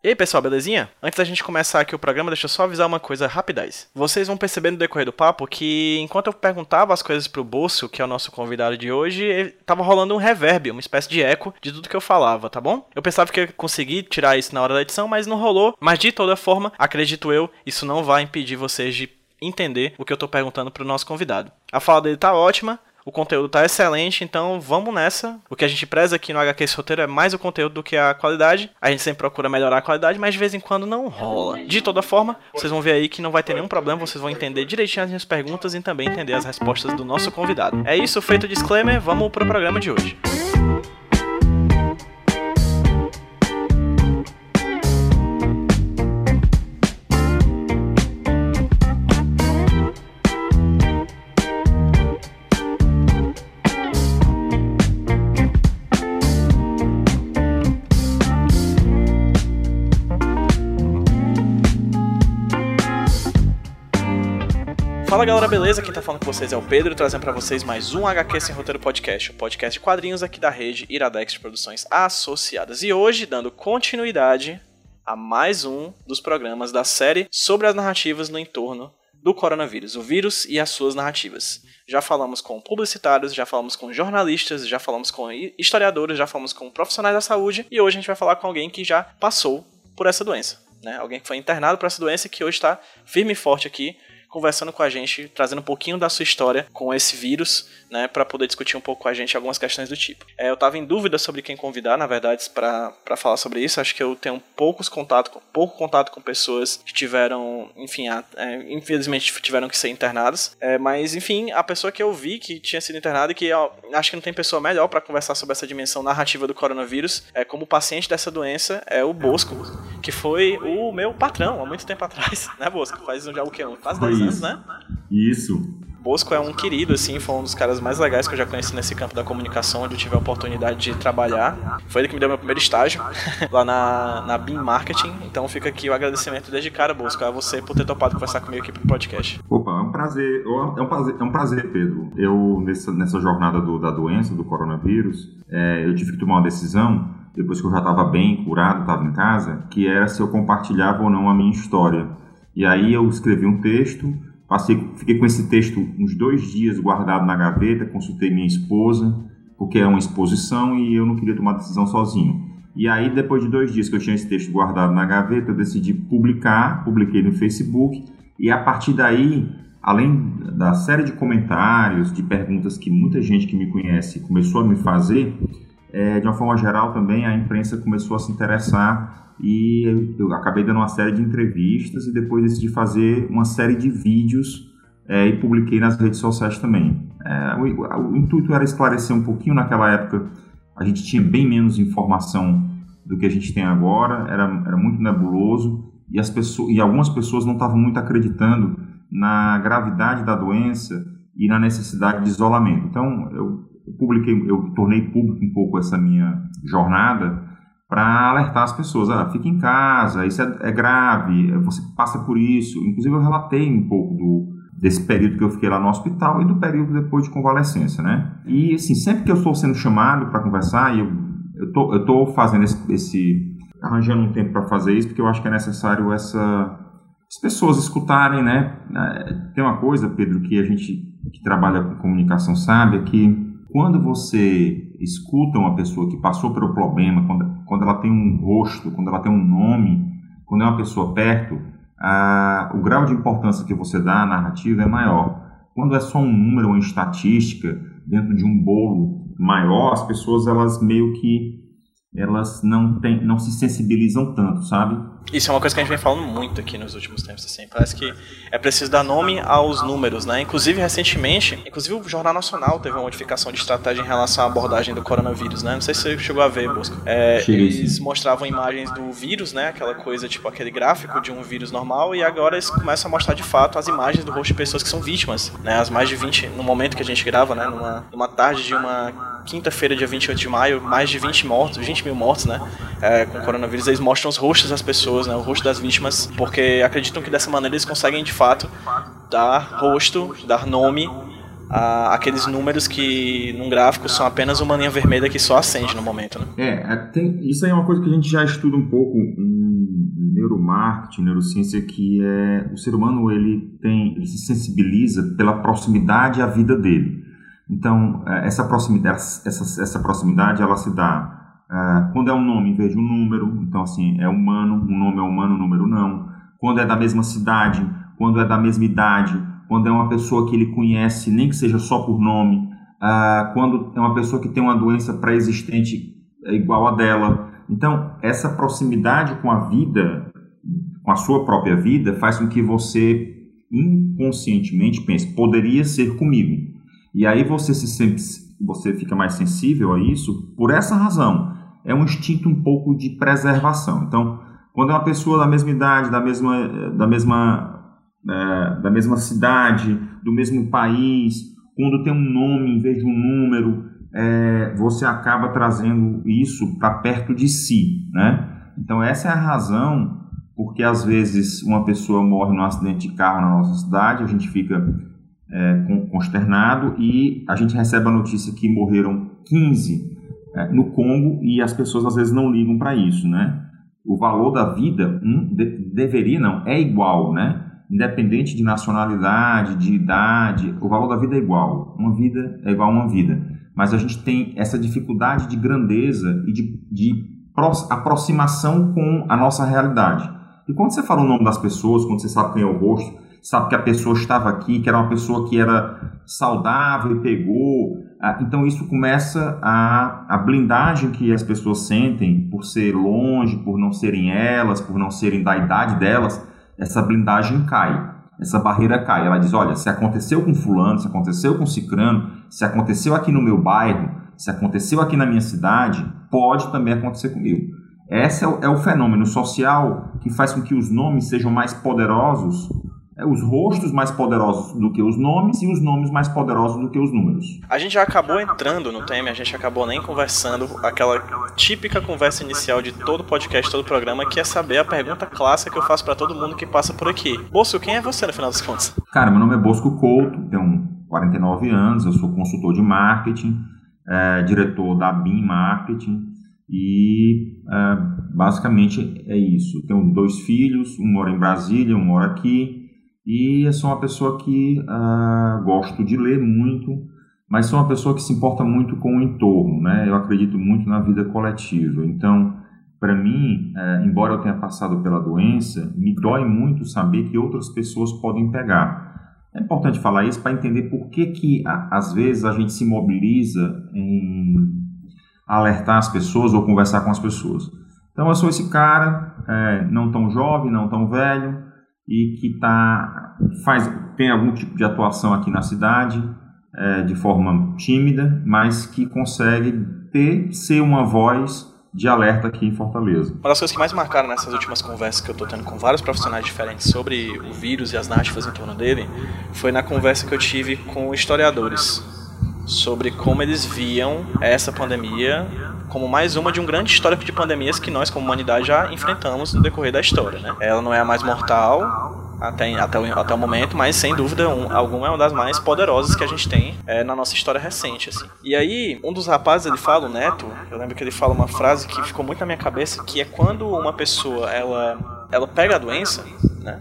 E aí pessoal, belezinha? Antes da gente começar aqui o programa, deixa eu só avisar uma coisa rapidez. Vocês vão perceber no decorrer do papo que enquanto eu perguntava as coisas pro Bolso, que é o nosso convidado de hoje, tava rolando um reverb, uma espécie de eco de tudo que eu falava, tá bom? Eu pensava que ia conseguir tirar isso na hora da edição, mas não rolou. Mas de toda forma, acredito eu, isso não vai impedir vocês de entender o que eu tô perguntando pro nosso convidado. A fala dele tá ótima, o conteúdo tá excelente, então vamos nessa. O que a gente preza aqui no HQ roteiro é mais o conteúdo do que a qualidade. A gente sempre procura melhorar a qualidade, mas de vez em quando não rola. De toda forma, vocês vão ver aí que não vai ter nenhum problema, vocês vão entender direitinho as minhas perguntas e também entender as respostas do nosso convidado. É isso, feito o disclaimer, vamos pro programa de hoje. Fala galera, beleza? Quem tá falando com vocês é o Pedro, trazendo para vocês mais um HQ Sem Roteiro Podcast, o podcast de quadrinhos aqui da rede Iradex de Produções Associadas. E hoje, dando continuidade a mais um dos programas da série sobre as narrativas no entorno do coronavírus, o vírus e as suas narrativas. Já falamos com publicitários, já falamos com jornalistas, já falamos com historiadores, já falamos com profissionais da saúde e hoje a gente vai falar com alguém que já passou por essa doença. Né? Alguém que foi internado por essa doença e que hoje está firme e forte aqui conversando com a gente, trazendo um pouquinho da sua história com esse vírus, né, para poder discutir um pouco com a gente algumas questões do tipo. É, eu estava em dúvida sobre quem convidar, na verdade, para falar sobre isso. Acho que eu tenho poucos contato, pouco contato com pessoas que tiveram, enfim, a, é, infelizmente tiveram que ser internadas. É, mas, enfim, a pessoa que eu vi que tinha sido internada e que ó, acho que não tem pessoa melhor para conversar sobre essa dimensão narrativa do coronavírus, é como paciente dessa doença é o Bosco, que foi o meu patrão há muito tempo atrás, né, Bosco? Faz já o quê? Quase 10 anos, né? Isso. Bosco é um querido, assim, foi um dos caras mais legais que eu já conheci nesse campo da comunicação, onde eu tive a oportunidade de trabalhar. Foi ele que me deu meu primeiro estágio, lá na, na BIM Marketing. Então fica aqui o agradecimento desde cara, Bosco, a você por ter topado conversar comigo aqui pro podcast. Opa, é um prazer, é um prazer, é um prazer Pedro. Eu, nessa, nessa jornada do, da doença, do coronavírus, é, eu tive que tomar uma decisão, depois que eu já estava bem, curado, estava em casa, que era se eu compartilhava ou não a minha história. E aí eu escrevi um texto, passei, fiquei com esse texto uns dois dias guardado na gaveta, consultei minha esposa, porque é uma exposição e eu não queria tomar decisão sozinho. E aí, depois de dois dias que eu tinha esse texto guardado na gaveta, eu decidi publicar, publiquei no Facebook, e a partir daí, além da série de comentários, de perguntas que muita gente que me conhece começou a me fazer, é, de uma forma geral também a imprensa começou a se interessar e eu acabei dando uma série de entrevistas e depois decidi fazer uma série de vídeos é, e publiquei nas redes sociais também. É, o, o, intuito era esclarecer um pouquinho naquela época, a gente tinha bem menos informação do que a gente tem agora, era, era muito nebuloso e, as pessoas, e algumas pessoas não estavam muito acreditando na gravidade da doença e na necessidade de isolamento. Então, eu, publiquei, eu tornei público um pouco essa minha jornada para alertar as pessoas, ah, fique em casa, isso é, é, grave, você passa por isso. Inclusive eu relatei um pouco do, desse período que eu fiquei lá no hospital e do período depois de convalescença, né? E assim, sempre que eu estou sendo chamado para conversar, eu, eu, tô, eu tô fazendo esse, esse arranjando um tempo para fazer isso, porque eu acho que é necessário essa as pessoas escutarem, né? É, tem uma coisa, Pedro, que a gente que trabalha com comunicação sabe, é que quando você escuta uma pessoa que passou pelo problema, quando, quando ela tem um rosto, quando ela tem um nome, quando é uma pessoa perto, a, o grau de importância que você dá à narrativa é maior. Quando é só um número, uma estatística dentro de um bolo maior, as pessoas elas meio que elas não, tem, não se sensibilizam tanto, sabe? Isso é uma coisa que a gente vem falando muito aqui nos últimos tempos, assim. Parece que é preciso dar nome aos números, né? Inclusive, recentemente, inclusive o Jornal Nacional teve uma modificação de estratégia em relação à abordagem do coronavírus, né? Não sei se você chegou a ver, Bosco. É, eles mostravam imagens do vírus, né? Aquela coisa, tipo, aquele gráfico de um vírus normal, e agora eles começam a mostrar de fato as imagens do rosto de pessoas que são vítimas, né? As mais de 20, no momento que a gente grava, né? Numa, numa tarde de uma quinta-feira, dia 28 de maio, mais de 20 mortos, 20 mil mortos, né? É, com coronavírus, eles mostram os rostos das pessoas, né? O rosto das vítimas, porque acreditam que dessa maneira eles conseguem de fato dar rosto, dar nome a, aqueles números que num gráfico são apenas uma linha vermelha que só acende no momento, né? É, é tem, isso aí é uma coisa que a gente já estuda um pouco em neuromarketing, neurociência, que é o ser humano ele tem, ele se sensibiliza pela proximidade à vida dele. Então, é, essa proximidade, essa, essa proximidade ela se dá uh, quando é um nome em vez de um número, então assim, é humano, um nome é humano, um número não. Quando é da mesma cidade, quando é da mesma idade, quando é uma pessoa que ele conhece, nem que seja só por nome, uh, quando é uma pessoa que tem uma doença pré-existente igual a dela. Então, essa proximidade com a vida, com a sua própria vida, faz com que você inconscientemente pense, poderia ser comigo. E aí você se você fica mais sensível a isso por essa razão. É um instinto um pouco de preservação. Então, quando é uma pessoa da mesma idade, da mesma, da mesma é, da mesma cidade, do mesmo país, quando tem um nome em vez de um número, é, você acaba trazendo isso para perto de si, né? Então essa é a razão porque às vezes uma pessoa morre num acidente de carro na nossa cidade, a gente fica é, consternado e a gente recebe a notícia que morreram 15 é, no Congo e as pessoas às vezes não ligam para isso, né? O valor da vida um, de, deveria não é igual, né? independente de nacionalidade, de idade, o valor da vida é igual. Uma vida é igual a uma vida. Mas a gente tem essa dificuldade de grandeza e de, de aproximação com a nossa realidade. E quando você fala o nome das pessoas, quando você sabe quem é o rosto, sabe que a pessoa estava aqui, que era uma pessoa que era saudável e pegou, ah, então isso começa a, a blindagem que as pessoas sentem por ser longe, por não serem elas, por não serem da idade delas, essa blindagem cai, essa barreira cai. Ela diz: olha, se aconteceu com Fulano, se aconteceu com Cicrano, se aconteceu aqui no meu bairro, se aconteceu aqui na minha cidade, pode também acontecer comigo. Esse é o, é o fenômeno social que faz com que os nomes sejam mais poderosos os rostos mais poderosos do que os nomes e os nomes mais poderosos do que os números. A gente já acabou entrando no tema, a gente acabou nem conversando aquela típica conversa inicial de todo podcast, todo programa, que é saber a pergunta clássica que eu faço para todo mundo que passa por aqui. Bosco, quem é você no final das contas? Cara, meu nome é Bosco Couto, tenho 49 anos, eu sou consultor de marketing, é, diretor da BIM Marketing e é, basicamente é isso. Tenho dois filhos, um mora em Brasília, um mora aqui. E eu sou uma pessoa que uh, gosto de ler muito, mas sou uma pessoa que se importa muito com o entorno, né? Eu acredito muito na vida coletiva. Então, para mim, uh, embora eu tenha passado pela doença, me dói muito saber que outras pessoas podem pegar. É importante falar isso para entender por que, que às vezes a gente se mobiliza em alertar as pessoas ou conversar com as pessoas. Então eu sou esse cara, é, não tão jovem, não tão velho, e que tá, faz, tem algum tipo de atuação aqui na cidade, é, de forma tímida, mas que consegue ter, ser uma voz de alerta aqui em Fortaleza. Uma das coisas que mais marcaram nessas últimas conversas que eu estou tendo com vários profissionais diferentes sobre o vírus e as narrativas em torno dele, foi na conversa que eu tive com historiadores sobre como eles viam essa pandemia como mais uma de um grande histórico de pandemias que nós, como humanidade, já enfrentamos no decorrer da história. Né? Ela não é a mais mortal até, até, o, até o momento, mas sem dúvida um, alguma é uma das mais poderosas que a gente tem é, na nossa história recente. Assim. E aí, um dos rapazes, ele fala, o Neto, eu lembro que ele fala uma frase que ficou muito na minha cabeça, que é quando uma pessoa ela, ela pega a doença, né?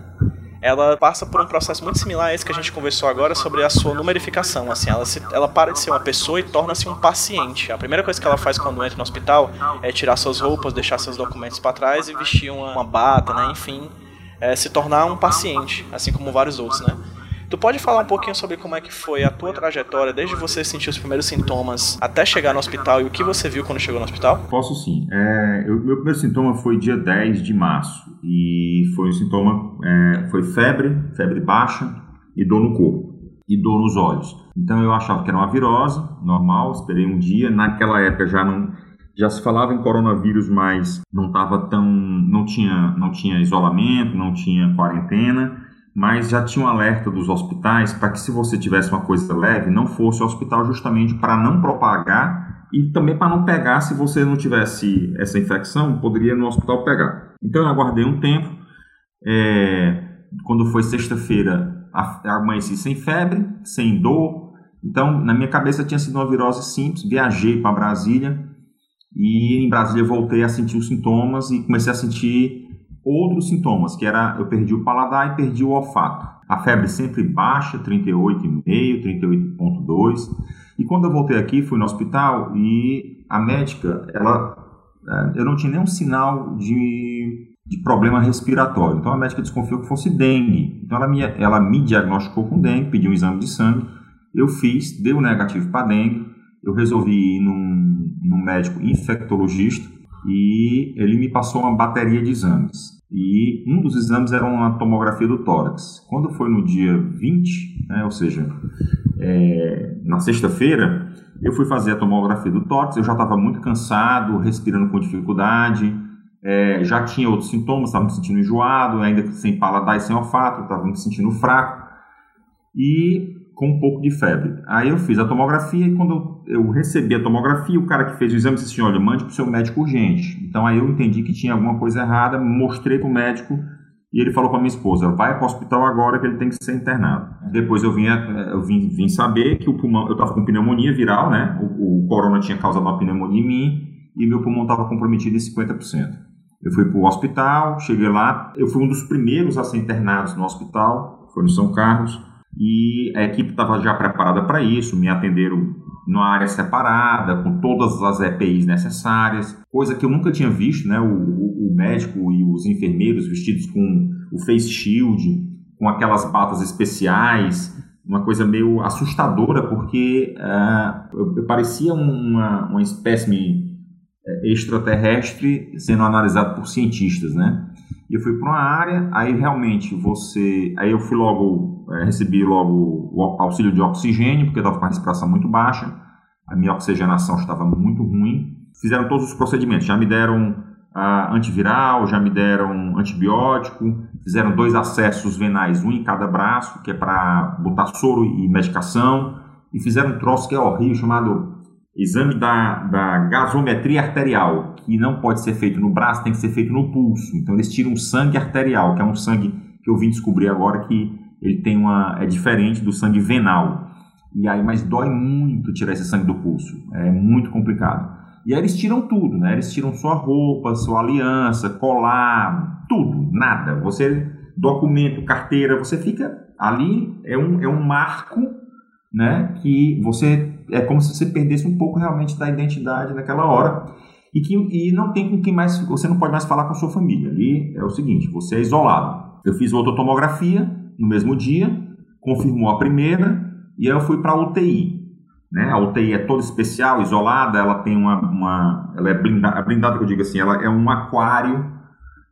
Ela passa por um processo muito similar a esse que a gente conversou agora sobre a sua numerificação. Assim, ela, se, ela para de ser uma pessoa e torna-se um paciente. A primeira coisa que ela faz quando entra no hospital é tirar suas roupas, deixar seus documentos para trás e vestir uma, uma bata, né? enfim, é, se tornar um paciente, assim como vários outros. Né? Tu pode falar um pouquinho sobre como é que foi a tua trajetória, desde você sentir os primeiros sintomas até chegar no hospital e o que você viu quando chegou no hospital? Posso sim. É, eu, meu primeiro sintoma foi dia 10 de março e foi um sintoma, é, foi febre, febre baixa e dor no corpo e dor nos olhos. Então eu achava que era uma virose, normal, esperei um dia. Naquela época já não já se falava em coronavírus, mas não estava tão, não tinha, não tinha isolamento, não tinha quarentena mas já tinha um alerta dos hospitais para que se você tivesse uma coisa leve, não fosse ao hospital justamente para não propagar e também para não pegar se você não tivesse essa infecção, poderia no hospital pegar. Então eu aguardei um tempo, é, quando foi sexta-feira amanheci sem febre, sem dor, Então, na minha cabeça tinha sido uma virose simples, viajei para Brasília e em Brasília voltei a sentir os sintomas e comecei a sentir outros sintomas, que era eu perdi o paladar e perdi o olfato. A febre sempre baixa, 38,5, 38,2. E quando eu voltei aqui, fui no hospital e a médica, ela é, eu não tinha nenhum sinal de, de problema respiratório. Então a médica desconfiou que fosse dengue. Então ela me, ela me diagnosticou com dengue, pediu um exame de sangue. Eu fiz, deu negativo para dengue. Eu resolvi ir num, num médico infectologista e ele me passou uma bateria de exames. E um dos exames era uma tomografia do tórax. Quando foi no dia 20, né, ou seja, é, na sexta-feira, eu fui fazer a tomografia do tórax. Eu já estava muito cansado, respirando com dificuldade, é, já tinha outros sintomas, estava me sentindo enjoado, ainda sem paladar e sem olfato, estava me sentindo fraco. E com um pouco de febre. Aí eu fiz a tomografia e quando eu recebi a tomografia, o cara que fez o exame disse assim, olha, mande para o seu médico urgente. Então aí eu entendi que tinha alguma coisa errada, mostrei para o médico e ele falou para minha esposa, vai para o hospital agora que ele tem que ser internado. Depois eu vim, eu vim, vim saber que o pulmão, eu estava com pneumonia viral, né? O, o, corona tinha causado uma pneumonia em mim e meu pulmão estava comprometido em 50%. Eu fui para o hospital, cheguei lá, eu fui um dos primeiros a ser internados no hospital, foi no São Carlos, e a equipe estava já preparada para isso, me atenderam numa área separada, com todas as EPIs necessárias, coisa que eu nunca tinha visto, né? O, o, médico e os enfermeiros vestidos com o face shield, com aquelas batas especiais, uma coisa meio assustadora, porque uh, eu, parecia uma, uma espécime é, extraterrestre sendo analisado por cientistas, né? E eu fui para uma área, aí realmente você, aí eu fui logo, é, recebi logo o auxílio de oxigênio, porque estava com a respiração muito baixa, a minha oxigenação estava muito ruim. Fizeram todos os procedimentos, já me deram ah, antiviral, já me deram antibiótico, fizeram dois acessos venais, um em cada braço, que é para botar soro e medicação, e fizeram um troço que é horrível, chamado exame da, da gasometria arterial, que não pode ser feito no braço, tem que ser feito no pulso. Então eles tiram sangue arterial, que é um sangue que eu vim descobrir agora que ele tem uma é diferente do sangue venal. E aí, mas dói muito tirar esse sangue do pulso. É muito complicado. E aí eles tiram tudo, né? Eles tiram sua roupa, sua aliança, colar, tudo, nada. Você documento, carteira, você fica ali é um, é um marco, né? Que você é como se você perdesse um pouco realmente da identidade naquela hora e que e não tem com quem mais você não pode mais falar com sua família. Ali é o seguinte, você é isolado. Eu fiz outra tomografia no mesmo dia, confirmou a primeira e aí eu fui para a UTI. Né? A UTI é toda especial, isolada, ela tem uma, uma ela é blindada, blindada que eu digo assim, ela é um aquário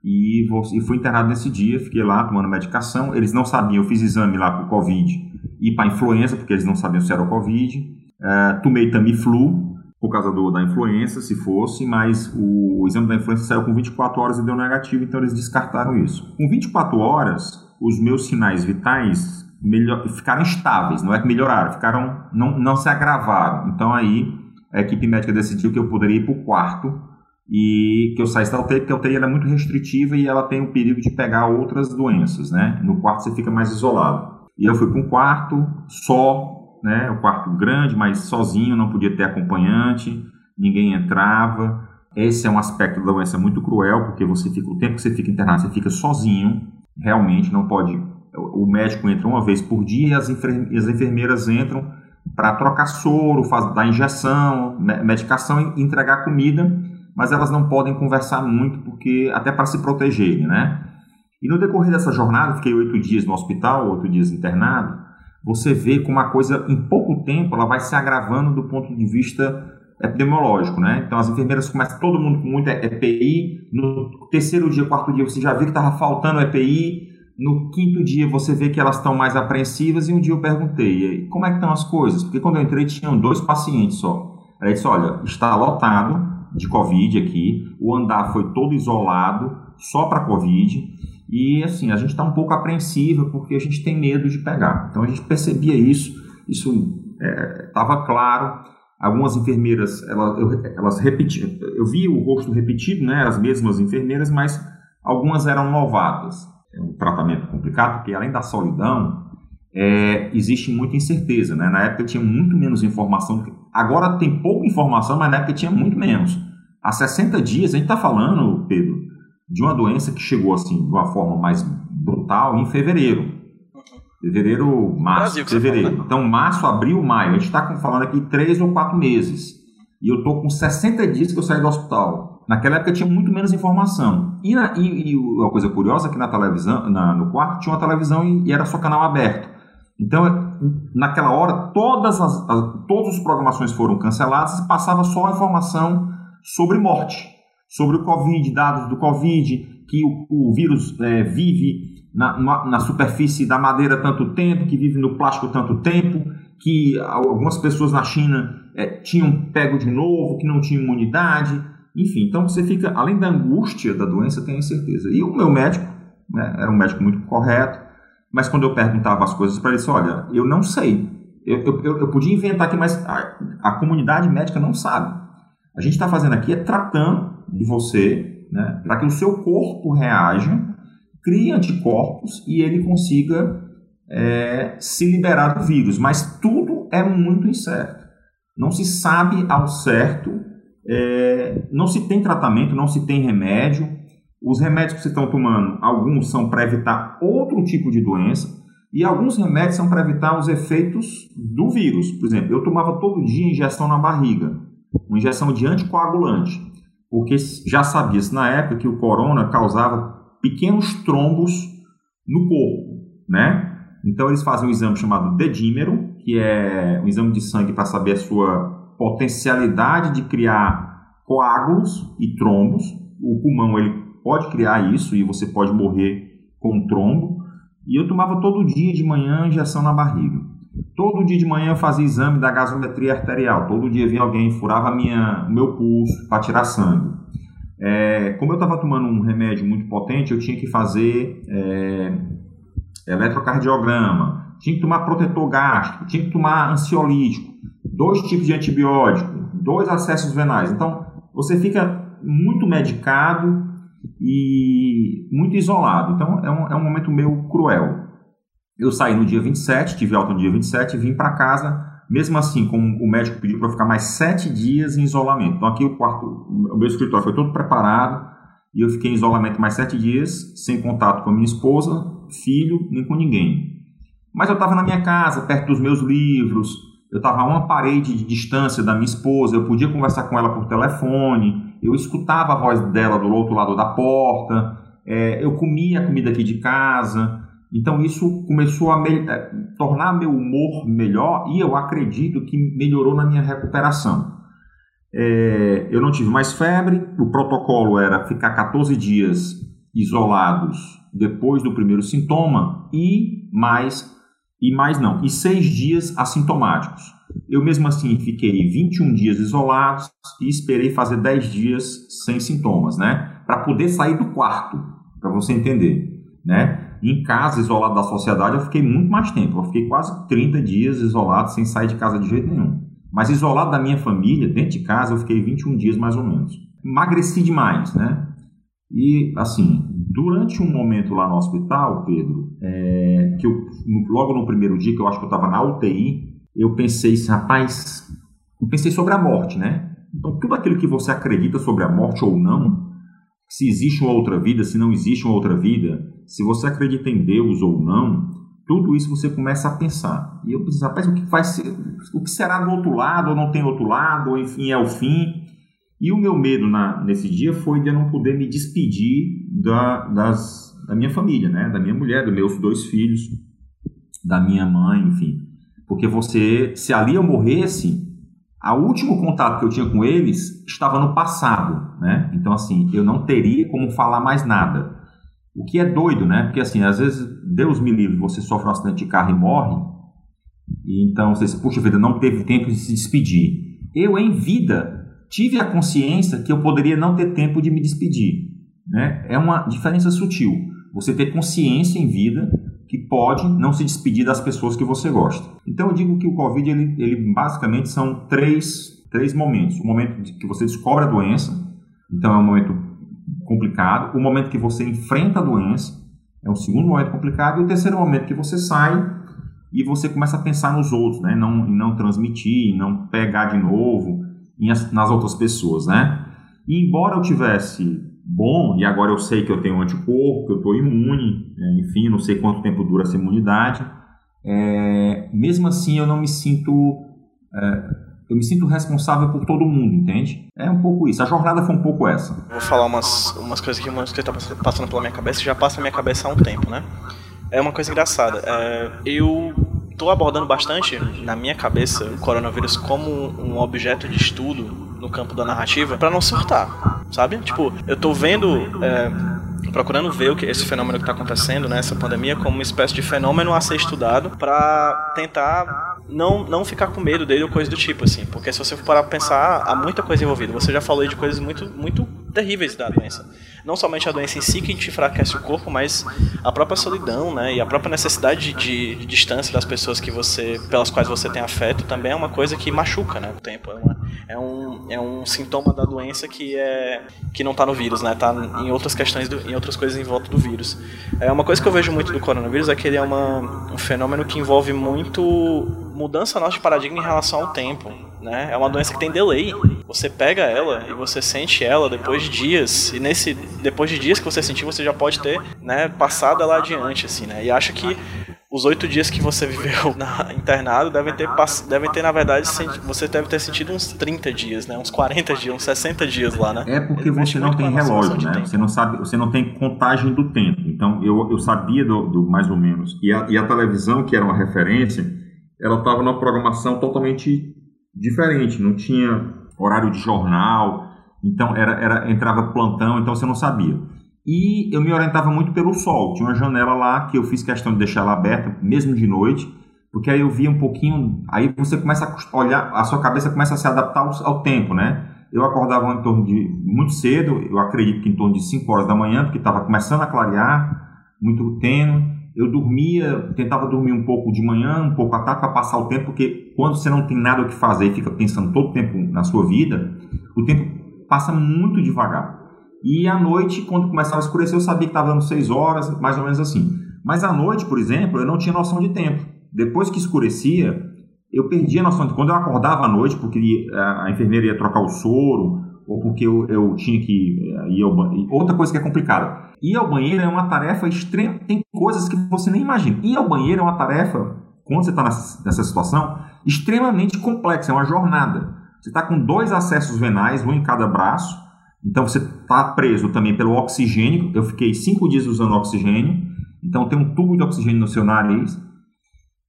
e, vou, e fui internado nesse dia, fiquei lá tomando medicação. Eles não sabiam, eu fiz exame lá para o Covid e para influenza, porque eles não sabiam se era o Covid. Uh, tomei Tamiflu, por causa do, da influenza, se fosse, mas o, o, exame da influenza saiu com 24 horas e deu negativo, então eles descartaram isso. Com 24 horas, os meus sinais vitais melhor, ficaram estáveis, não é que melhoraram, ficaram, não, não se agravaram. Então aí a equipe médica decidiu que eu poderia ir para o quarto e que eu saísse da UTI, porque a UTI é muito restritiva e ela tem o perigo de pegar outras doenças, né? No quarto você fica mais isolado. E eu fui para um quarto só, né? Um quarto grande, mas sozinho, não podia ter acompanhante, ninguém entrava. Esse é um aspecto da doença muito cruel, porque você fica o tempo que você fica internado, você fica sozinho, realmente não pode. O médico entra uma vez por dia e as, enfermeiras entram para trocar soro, faz, dar injeção, medicação e entregar comida, mas elas não podem conversar muito, porque até para se protegerem, né? E no decorrer dessa jornada, fiquei oito dias no hospital, oito dias internado, você vê como a coisa, em pouco tempo, ela vai se agravando do ponto de vista epidemiológico, né? Então as enfermeiras começam todo mundo com muita EPI, no terceiro dia, quarto dia você já viu que estava faltando EPI, no quinto dia você vê que elas estão mais apreensivas e um dia eu perguntei, como é que estão as coisas? Porque quando eu entrei tinham dois pacientes só. Ela disse, olha, está lotado de Covid aqui, o andar foi todo isolado, só para Covid, e assim, a gente está um pouco apreensiva porque a gente tem medo de pegar. Então a gente percebia isso, isso estava é, claro. Algumas enfermeiras, elas, elas repetiam, eu vi o rosto repetido, né, as mesmas enfermeiras, mas algumas eram novatas. É um tratamento complicado porque além da solidão, é, existe muita incerteza. Né? Na época tinha muito menos informação. Agora tem pouca informação, mas na época tinha muito menos. Há 60 dias, a gente está falando, Pedro, de uma doença que chegou assim de uma forma mais brutal em fevereiro. Fevereiro, março, Brasil, fevereiro. Então, março, abril, maio. A gente está falando aqui três ou quatro meses. E eu estou com 60 dias que eu saí do hospital. Naquela época tinha muito menos informação. E, na, e, e uma coisa curiosa é que na televisão, na, no quarto tinha uma televisão e, e, era só canal aberto. Então, naquela hora, todas as, as todas as programações foram canceladas e passava só a informação sobre morte, sobre o Covid, dados do Covid, que o, o vírus é, vive na, na, na, superfície da madeira tanto tempo, que vive no plástico tanto tempo, que algumas pessoas na China é, tinham pego de novo, que não tinham imunidade, enfim. Então você fica, além da angústia da doença, tem incerteza. E o meu médico, né, era um médico muito correto, mas quando eu perguntava as coisas para ele, disse, olha, eu não sei. Eu, eu, eu podia inventar aqui, mas a, a comunidade médica não sabe. A gente está fazendo aqui é tratando de você, né, para que o seu corpo reaja, crie anticorpos e ele consiga é, se liberar do vírus. Mas tudo é muito incerto. Não se sabe ao certo, é, não se tem tratamento, não se tem remédio. Os remédios que você estão tomando, alguns são para evitar outro tipo de doença e alguns remédios são para evitar os efeitos do vírus. Por exemplo, eu tomava todo dia injeção na barriga uma injeção de anticoagulante, porque já sabia-se na época que o corona causava pequenos trombos no corpo, né? Então eles fazem um exame chamado dedímero, que é um exame de sangue para saber a sua potencialidade de criar coágulos e trombos. O pulmão ele pode criar isso e você pode morrer com um trombo. E eu tomava todo dia de manhã injeção na barriga. Todo dia de manhã eu fazia exame da gasometria arterial. Todo dia vinha alguém, furava minha, meu pulso para tirar sangue. É, como eu estava tomando um remédio muito potente, eu tinha que fazer é, eletrocardiograma, tinha que tomar protetor gástrico, tinha que tomar ansiolítico, dois tipos de antibiótico, dois acessos venais. Então, você fica muito medicado e muito isolado. Então, é um, é um momento meio cruel. Eu saí no dia 27, tive alta no dia 27 e vim para casa, mesmo assim, como o médico pediu para ficar mais sete dias em isolamento. Então aqui o quarto, o meu escritório foi todo preparado e eu fiquei em isolamento mais sete dias, sem contato com a minha esposa, filho, nem com ninguém. Mas eu estava na minha casa, perto dos meus livros, eu estava a uma parede de distância da minha esposa, eu podia conversar com ela por telefone, eu escutava a voz dela do outro lado da porta, é, eu comia a comida aqui de casa, então isso começou a eh, tornar meu humor melhor e eu acredito que melhorou na minha recuperação. É, eu não tive mais febre, o protocolo era ficar 14 dias isolados depois do primeiro sintoma e mais e mais não, e seis dias assintomáticos. Eu mesmo assim fiquei 21 dias isolados e esperei fazer 10 dias sem sintomas, né? Para poder sair do quarto, para você entender, né? Em casa, isolado da sociedade, eu fiquei muito mais tempo. Eu fiquei quase 30 dias isolado, sem sair de casa de jeito nenhum. Mas isolado da minha família, dentro de casa, eu fiquei 21 dias mais ou menos. Emagreci demais, né? E, assim, durante um momento lá no hospital, Pedro, é, que eu, logo no primeiro dia que eu acho que eu estava na UTI, eu pensei assim, rapaz, eu pensei sobre a morte, né? Então, tudo aquilo que você acredita sobre a morte ou não, se existe uma outra vida, se não existe uma outra vida, se você acredita em Deus ou não, tudo isso você começa a pensar. E eu pensei, rapaz, o que ser, o que será do outro lado, ou não tem outro lado, ou enfim, é o fim. E o meu medo na, nesse dia foi de eu não poder me despedir da, das, da minha família, né? da minha mulher, dos meus dois filhos, da minha mãe, enfim. Porque você, se ali eu morresse, o último contato que eu tinha com eles estava no passado, né? Então, assim, eu não teria como falar mais nada. O que é doido, né? Porque assim, às vezes, Deus me livre, você sofre um acidente de carro e morre, e então você diz, puxa vida, não teve tempo de se despedir. Eu, em vida, tive a consciência que eu poderia não ter tempo de me despedir. Né? É uma diferença sutil. Você ter consciência em vida que pode não se despedir das pessoas que você gosta. Então eu digo que o Covid, ele, ele basicamente são três, três momentos. O momento que você descobre a doença, então é um momento complicado, o momento que você enfrenta a doença é um segundo momento complicado, e o terceiro momento que você sai e você começa a pensar nos outros, né? Não, em não transmitir, não pegar de novo em, nas outras pessoas, né? E embora eu tivesse bom, e agora eu sei que eu tenho anticorpo, que eu estou imune, é, enfim, não sei quanto tempo dura essa imunidade, é, mesmo assim eu não me sinto. É, eu me sinto responsável por todo mundo, entende? É um pouco isso. A jornada foi um pouco essa. Vou falar umas, umas coisas que umas coisas tá passando pela minha cabeça, já passa na minha cabeça há um tempo, né? É uma coisa engraçada. É, eu tô abordando bastante na minha cabeça o coronavírus como um objeto de estudo no campo da narrativa para não surtar, sabe? Tipo, eu tô vendo é, procurando ver o que esse fenômeno que está acontecendo, né, essa pandemia, como uma espécie de fenômeno a ser estudado para tentar não, não ficar com medo dele ou coisa do tipo, assim. Porque se você for parar pra pensar, há muita coisa envolvida. Você já falou de coisas muito, muito terríveis da doença. Não somente a doença em si que te enfraquece o corpo, mas a própria solidão, né? E a própria necessidade de, de distância das pessoas que você, pelas quais você tem afeto também é uma coisa que machuca, né? O tempo. É, uma, é, um, é um sintoma da doença que, é, que não está no vírus, né? Tá em outras questões, do, em outras coisas em volta do vírus. É uma coisa que eu vejo muito do coronavírus é que ele é uma, um fenômeno que envolve muito mudança nossa de paradigma em relação ao tempo. Né? É uma doença que tem delay. Você pega ela e você sente ela depois de dias. E nesse depois de dias que você sentir, você já pode ter né, passado ela adiante, assim, né? E acho que os oito dias que você viveu na, internado devem ter, devem ter, na verdade, você deve ter sentido uns 30 dias, né? Uns 40 dias, uns 60 dias lá, né? É porque Ele você não tem relógio, né? Você não sabe, você não tem contagem do tempo. Então, eu, eu sabia do, do mais ou menos. E a, e a televisão, que era uma referência, ela estava numa programação totalmente diferente, não tinha horário de jornal, então era, era entrava plantão, então você não sabia. E eu me orientava muito pelo sol, tinha uma janela lá que eu fiz questão de deixar ela aberta, mesmo de noite, porque aí eu via um pouquinho, aí você começa a olhar, a sua cabeça começa a se adaptar ao, ao tempo, né? Eu acordava em torno de muito cedo, eu acredito que em torno de 5 horas da manhã, porque estava começando a clarear, muito tênue, eu dormia, tentava dormir um pouco de manhã, um pouco à tarde para passar o tempo, porque quando você não tem nada o que fazer e fica pensando todo o tempo na sua vida, o tempo passa muito devagar. E à noite, quando começava a escurecer, eu sabia que estava dando 6 horas, mais ou menos assim. Mas à noite, por exemplo, eu não tinha noção de tempo. Depois que escurecia, eu perdia a noção de quando eu acordava à noite, porque a enfermeira ia trocar o soro, ou porque eu, eu tinha que eh, ir ao banheiro. Outra coisa que é complicada. Ir ao banheiro é uma tarefa extrema. Tem coisas que você nem imagina. Ir ao banheiro é uma tarefa, quando você está nessa, nessa situação, extremamente complexa. É uma jornada. Você está com dois acessos venais, um em cada braço. Então você está preso também pelo oxigênio. Eu fiquei cinco dias usando oxigênio. Então tem um tubo de oxigênio no seu nariz.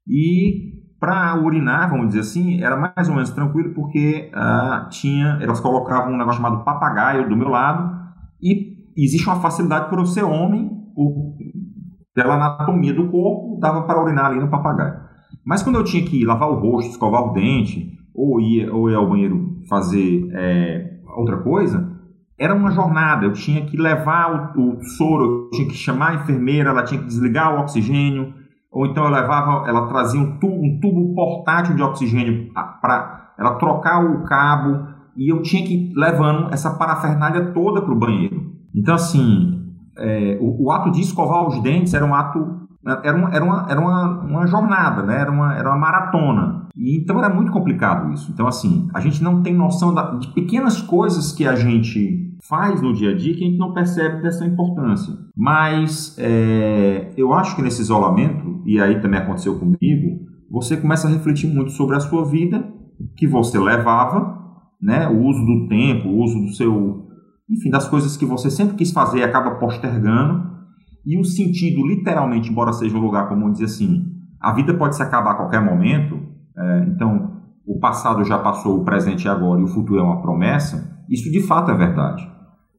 E para urinar, vamos dizer assim, era mais ou menos tranquilo porque uh, tinha, elas colocavam um negócio chamado papagaio do meu lado e existe uma facilidade por eu ser homem, pela anatomia do corpo, dava para urinar ali no papagaio. Mas quando eu tinha que lavar o rosto, escovar o dente, ou ir, ou ir ao banheiro fazer é, outra coisa, era uma jornada. Eu tinha que levar o, o soro, eu tinha que chamar a enfermeira, ela tinha que desligar o oxigênio, ou então eu levava, ela trazia um tubo, um tubo portátil de oxigênio para ela trocar o cabo e eu tinha que ir levando essa parafernália toda para o banheiro. Então, assim, é, o, o, ato de escovar os dentes era um ato, era uma, era uma, era uma, uma jornada, né? era, uma, era uma maratona. E, então era muito complicado isso. Então, assim, a gente não tem noção da, de pequenas coisas que a gente faz no dia a dia que a gente não percebe dessa importância. Mas é, eu acho que nesse isolamento, e aí também aconteceu comigo, você começa a refletir muito sobre a sua vida, que você levava, né, o uso do tempo, o uso do seu, enfim, das coisas que você sempre quis fazer e acaba postergando, e o sentido, literalmente, embora seja um lugar comum, dizer assim, a vida pode se acabar a qualquer momento, é, então o passado já passou, o presente é agora e o futuro é uma promessa, isso de fato é verdade.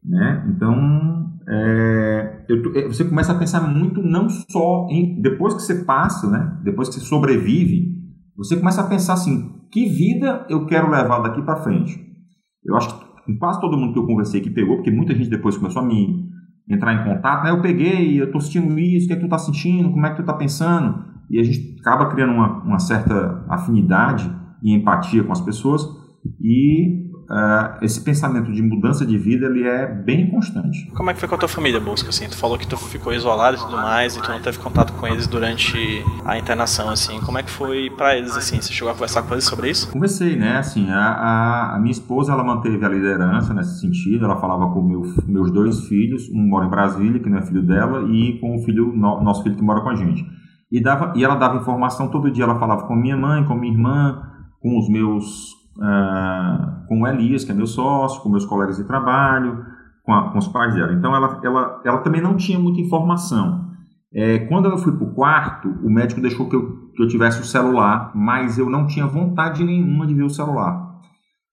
Né? Então, é, eu, é, você começa a pensar muito não só em depois que você passa, né? depois que você sobrevive, você começa a pensar assim, que vida eu quero levar daqui para frente? Eu acho que quase todo mundo que eu conversei que pegou, porque muita gente depois começou a me entrar em contato, né? Eu peguei, eu tô sentindo isso, o que é que tu tá sentindo, como é que tu tá pensando? E a gente acaba criando uma, uma certa afinidade e empatia com as pessoas e uh, esse pensamento de mudança de vida ele é bem constante. Como é que foi com a tua família, Bosco? Assim, tu falou que tu ficou isolado e tudo mais, e tu não teve contato com eles durante a internação, assim. Como é que foi para eles, assim? Você chegou a conversar com eles sobre isso? Conversei, né? Assim, a, a, a minha esposa, ela manteve a liderança nesse sentido. Ela falava com meu, meus dois filhos, um mora em Brasília, que não é filho dela, e com o filho, no, nosso filho que mora com a gente. E, dava, e ela dava informação todo dia. Ela falava com minha mãe, com minha irmã, com os meus uh, com o Elias, que é meu sócio, com meus colegas de trabalho, com, a, com os pais dela. Então ela, ela, ela também não tinha muita informação. É, quando eu fui para o quarto, o médico deixou que eu, que eu tivesse o celular, mas eu não tinha vontade nenhuma de ver o celular.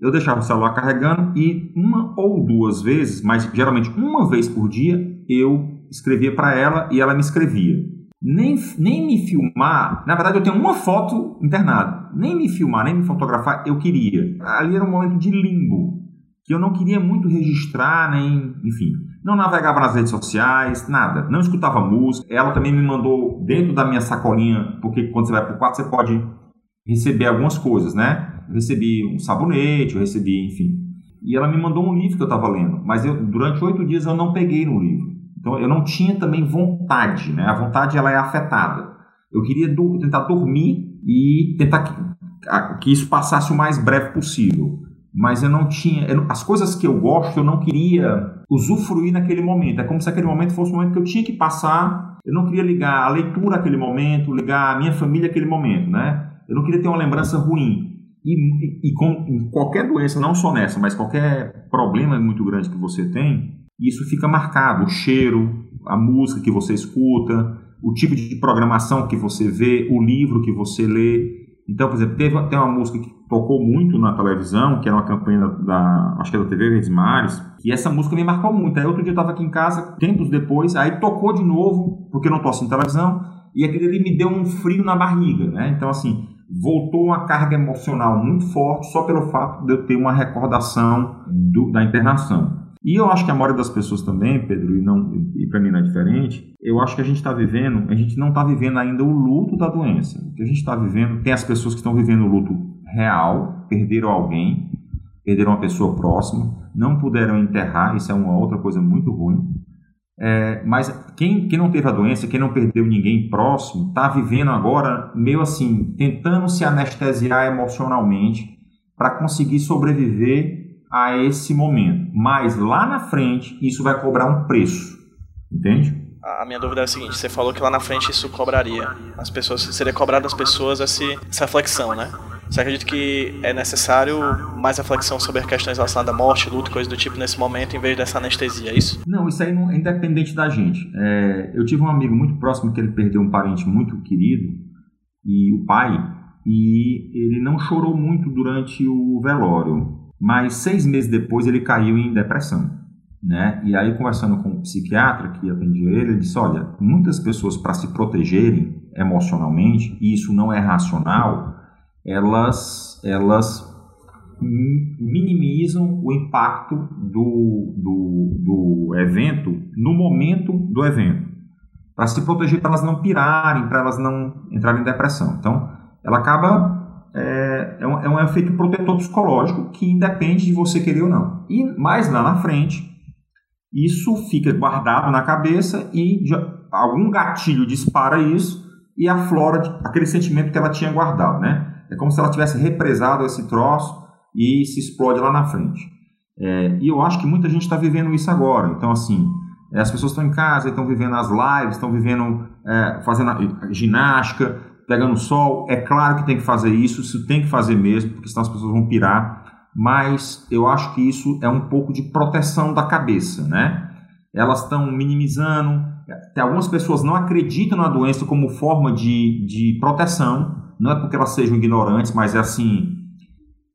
Eu deixava o celular carregando e uma ou duas vezes, mas geralmente uma vez por dia, eu escrevia para ela e ela me escrevia nem, nem me filmar. Na verdade, eu tenho uma foto internada. Nem me filmar, nem me fotografar, eu queria. Ali era um momento de limbo, que eu não queria muito registrar, nem. Enfim. Não navegava nas redes sociais, nada. Não escutava música. Ela também me mandou dentro da minha sacolinha, porque quando você vai para o quarto, você pode receber algumas coisas, né? Eu recebi um sabonete, eu recebi, enfim. E ela me mandou um livro que eu estava lendo, mas eu, durante oito dias eu não peguei no livro. Então eu não tinha também vontade, né? A vontade ela é afetada. Eu queria do, tentar dormir e tentar que, que, isso passasse o mais breve possível. Mas eu não tinha. Eu, as coisas que eu gosto, eu não queria usufruir naquele momento. É como se aquele momento fosse um momento que eu tinha que passar. Eu não queria ligar a leitura àquele momento, ligar a minha família àquele momento, né? Eu não queria ter uma lembrança ruim. E, e, e com qualquer doença, não só nessa, mas qualquer problema muito grande que você tem, isso fica marcado, o cheiro, a música que você escuta, o tipo de programação que você vê, o livro que você lê. Então, por exemplo, teve, tem uma música que tocou muito na televisão, que era uma campanha da, acho que é da TV Verdes Mares, e essa música me marcou muito. Aí outro dia eu estava aqui em casa, tempos depois, aí tocou de novo, porque eu não estou assistindo televisão, e aquele ali me deu um frio na barriga, né? Então, assim, voltou uma carga emocional muito forte só pelo fato de eu ter uma recordação do, da internação. E eu acho que a maioria das pessoas também, Pedro, e, não, e para mim não é diferente, eu acho que a gente está vivendo, a gente não está vivendo ainda o luto da doença. O que a gente está vivendo, tem as pessoas que estão vivendo o luto real, perderam alguém, perderam uma pessoa próxima, não puderam enterrar, isso é uma outra coisa muito ruim. É, mas quem, quem não teve a doença, quem não perdeu ninguém próximo, está vivendo agora meio assim, tentando se anestesiar emocionalmente para conseguir sobreviver a esse momento. Mas lá na frente, isso vai cobrar um preço. Entende? A minha dúvida é a seguinte: você falou que lá na frente isso cobraria. As pessoas, seria cobrado das pessoas essa, essa reflexão, né? Você acredita que é necessário mais reflexão sobre questões relacionadas à morte, luto, coisa do tipo nesse momento, em vez dessa anestesia, é isso? Não, isso aí não é independente da gente. É, eu tive um amigo muito próximo que ele perdeu um parente muito querido, e o pai, e ele não chorou muito durante o velório mas seis meses depois ele caiu em depressão. Né? E aí, conversando com um psiquiatra que atendia ele, ele disse: Olha, muitas pessoas, para se protegerem emocionalmente, e isso não é racional, elas, elas minimizam o impacto do, do, do evento no momento do evento, para se proteger, para elas não pirarem, para elas não entrarem em depressão. Então, ela acaba é, é, um, é um efeito protetor psicológico que independe de você querer ou não. E mais lá na frente, isso fica guardado na cabeça e algum gatilho dispara isso e aflora aquele sentimento que ela tinha guardado, né? É como se ela tivesse represado esse troço e se explode lá na frente. É, e eu acho que muita gente está vivendo isso agora. Então, assim, é, as pessoas estão em casa, estão vivendo as lives, estão vivendo, é, fazendo ginástica, pegando sol. É claro que tem que fazer isso, isso tem que fazer mesmo, porque senão as pessoas vão pirar. Mas eu acho que isso é um pouco de proteção da cabeça, né? Elas estão minimizando. Algumas pessoas não acreditam na doença como forma de, de proteção. Não é porque elas sejam ignorantes, mas é assim.